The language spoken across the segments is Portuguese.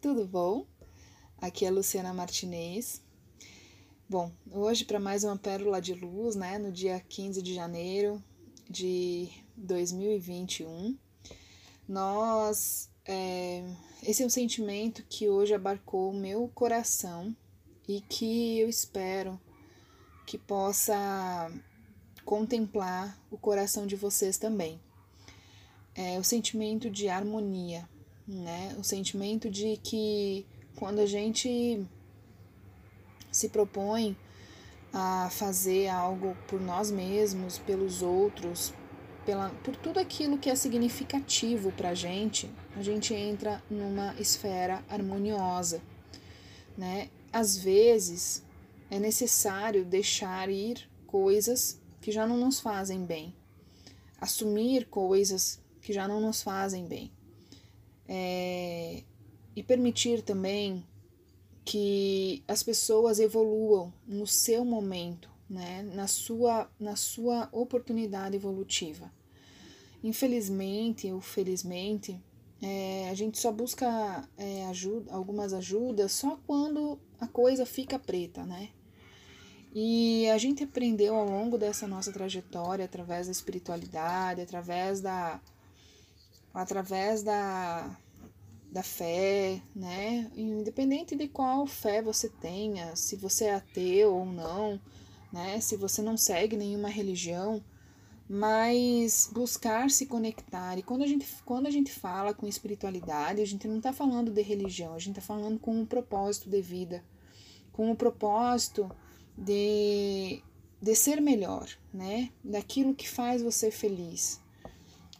tudo bom? Aqui é Luciana Martinez. Bom, hoje para mais uma pérola de luz, né, no dia 15 de janeiro de 2021, nós. É, esse é um sentimento que hoje abarcou o meu coração e que eu espero que possa contemplar o coração de vocês também. É o sentimento de harmonia, né? O sentimento de que quando a gente se propõe a fazer algo por nós mesmos, pelos outros, pela, por tudo aquilo que é significativo para a gente, a gente entra numa esfera harmoniosa, né? Às vezes é necessário deixar ir coisas que já não nos fazem bem, assumir coisas que já não nos fazem bem é, e permitir também que as pessoas evoluam no seu momento, né, na, sua, na sua oportunidade evolutiva. Infelizmente ou felizmente, é, a gente só busca é, ajuda, algumas ajudas só quando a coisa fica preta, né? E a gente aprendeu ao longo dessa nossa trajetória, através da espiritualidade, através da, através da, da fé, né? Independente de qual fé você tenha, se você é ateu ou não, né? Se você não segue nenhuma religião, mas buscar se conectar. E quando a gente, quando a gente fala com espiritualidade, a gente não está falando de religião, a gente está falando com um propósito de vida, com o um propósito de, de ser melhor, né? Daquilo que faz você feliz.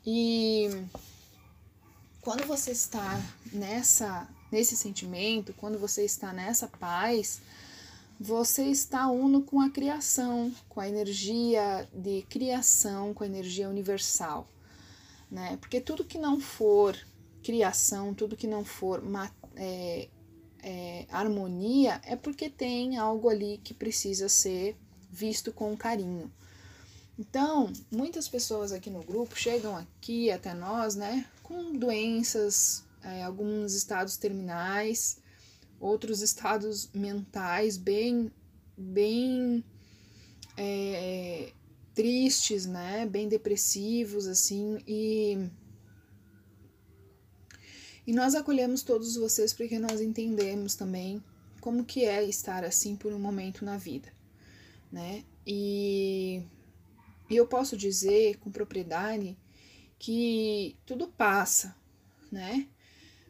E quando você está nessa nesse sentimento, quando você está nessa paz, você está uno com a criação, com a energia de criação, com a energia universal, né? Porque tudo que não for criação, tudo que não for é, é, harmonia, é porque tem algo ali que precisa ser visto com carinho. Então, muitas pessoas aqui no grupo chegam aqui até nós, né, com doenças, é, alguns estados terminais, outros estados mentais bem, bem é, tristes, né, bem depressivos, assim, e e nós acolhemos todos vocês porque nós entendemos também como que é estar assim por um momento na vida, né? E e eu posso dizer com propriedade que tudo passa, né?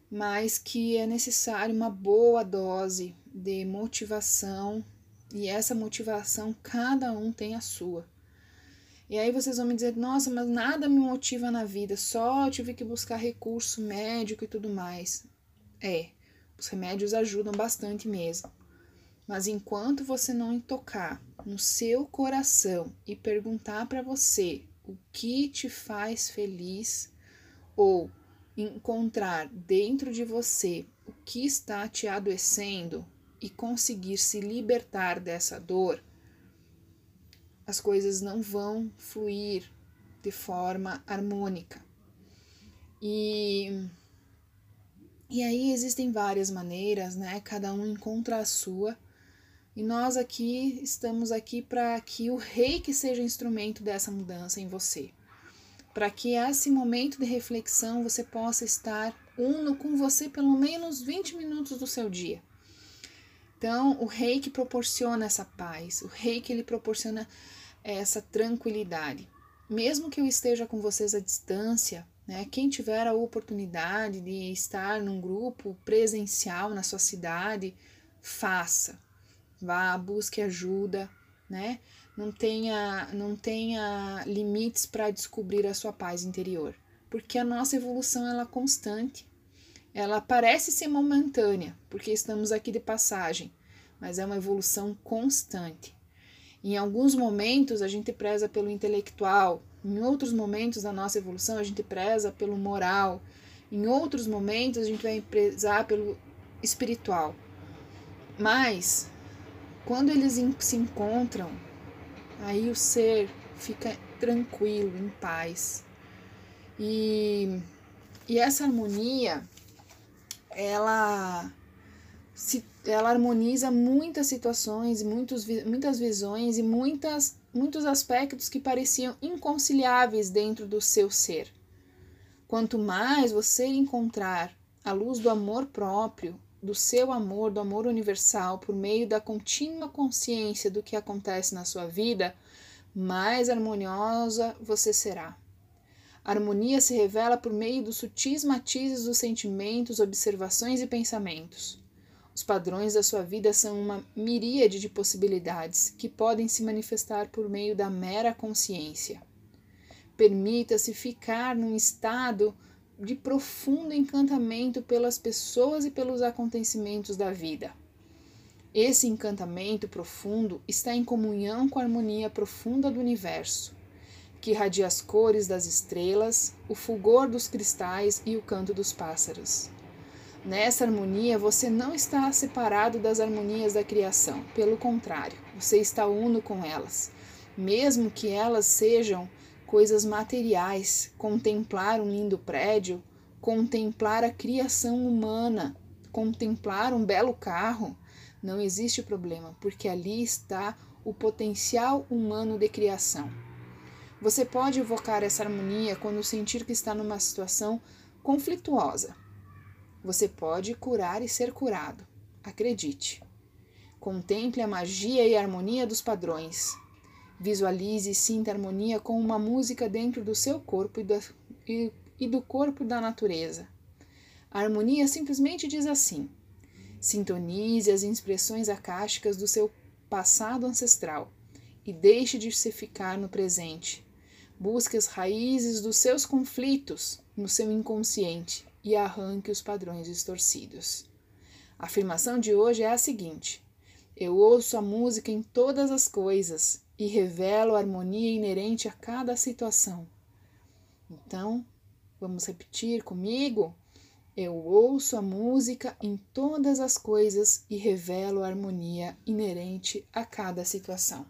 Mas que é necessário uma boa dose de motivação e essa motivação cada um tem a sua. E aí vocês vão me dizer, nossa, mas nada me motiva na vida, só tive que buscar recurso médico e tudo mais. É, os remédios ajudam bastante mesmo. Mas enquanto você não tocar no seu coração e perguntar para você o que te faz feliz ou encontrar dentro de você o que está te adoecendo e conseguir se libertar dessa dor, as coisas não vão fluir de forma harmônica. E, e aí existem várias maneiras, né? Cada um encontra a sua e nós aqui estamos aqui para que o reiki seja instrumento dessa mudança em você. Para que esse momento de reflexão você possa estar uno com você pelo menos 20 minutos do seu dia. Então, o reiki proporciona essa paz, o reiki ele proporciona essa tranquilidade. Mesmo que eu esteja com vocês à distância, né, quem tiver a oportunidade de estar num grupo presencial na sua cidade, faça vá, busque ajuda, né? Não tenha, não tenha limites para descobrir a sua paz interior, porque a nossa evolução ela é constante. Ela parece ser momentânea, porque estamos aqui de passagem, mas é uma evolução constante. Em alguns momentos a gente preza pelo intelectual, em outros momentos da nossa evolução a gente preza pelo moral, em outros momentos a gente vai prezar pelo espiritual. Mas quando eles se encontram, aí o ser fica tranquilo, em paz. E, e essa harmonia, ela se, ela harmoniza muitas situações, muitos, muitas visões e muitas, muitos aspectos que pareciam inconciliáveis dentro do seu ser. Quanto mais você encontrar a luz do amor próprio, do seu amor, do amor universal, por meio da contínua consciência do que acontece na sua vida, mais harmoniosa você será. A harmonia se revela por meio dos sutis matizes dos sentimentos, observações e pensamentos. Os padrões da sua vida são uma miríade de possibilidades que podem se manifestar por meio da mera consciência. Permita-se ficar num estado de profundo encantamento pelas pessoas e pelos acontecimentos da vida. Esse encantamento profundo está em comunhão com a harmonia profunda do universo, que irradia as cores das estrelas, o fulgor dos cristais e o canto dos pássaros. Nessa harmonia, você não está separado das harmonias da criação, pelo contrário, você está uno com elas, mesmo que elas sejam coisas materiais, contemplar um lindo prédio, contemplar a criação humana, contemplar um belo carro, não existe problema, porque ali está o potencial humano de criação. Você pode evocar essa harmonia quando sentir que está numa situação conflituosa. Você pode curar e ser curado. Acredite. Contemple a magia e a harmonia dos padrões. Visualize e sinta harmonia com uma música dentro do seu corpo e, e, e do corpo da natureza. A harmonia simplesmente diz assim: sintonize as expressões acásticas do seu passado ancestral e deixe de se ficar no presente. Busque as raízes dos seus conflitos no seu inconsciente e arranque os padrões distorcidos. A afirmação de hoje é a seguinte: Eu ouço a música em todas as coisas e revelo a harmonia inerente a cada situação. Então, vamos repetir comigo? Eu ouço a música em todas as coisas e revelo a harmonia inerente a cada situação.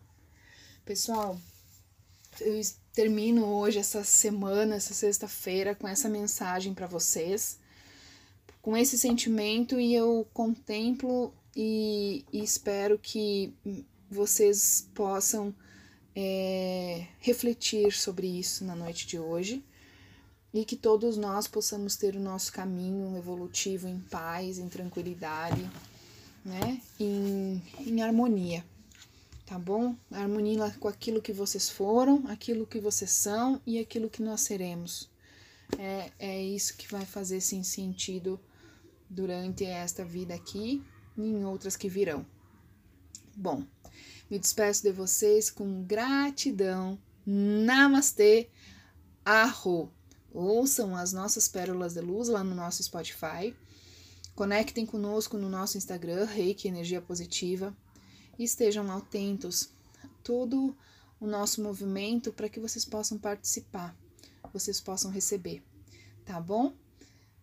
Pessoal, eu termino hoje essa semana, essa sexta-feira, com essa mensagem para vocês, com esse sentimento, e eu contemplo e, e espero que vocês possam é, refletir sobre isso na noite de hoje e que todos nós possamos ter o nosso caminho evolutivo em paz, em tranquilidade, né? Em, em harmonia, tá bom? Harmonia com aquilo que vocês foram, aquilo que vocês são e aquilo que nós seremos. É, é isso que vai fazer sim sentido durante esta vida aqui e em outras que virão. Bom, me despeço de vocês com gratidão. Namastê. Arro. Ouçam as nossas pérolas de luz lá no nosso Spotify. Conectem conosco no nosso Instagram, Reiki Energia Positiva. E estejam atentos a todo o nosso movimento para que vocês possam participar, vocês possam receber. Tá bom?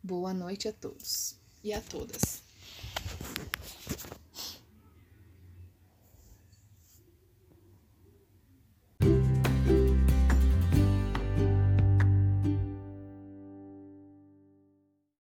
Boa noite a todos e a todas.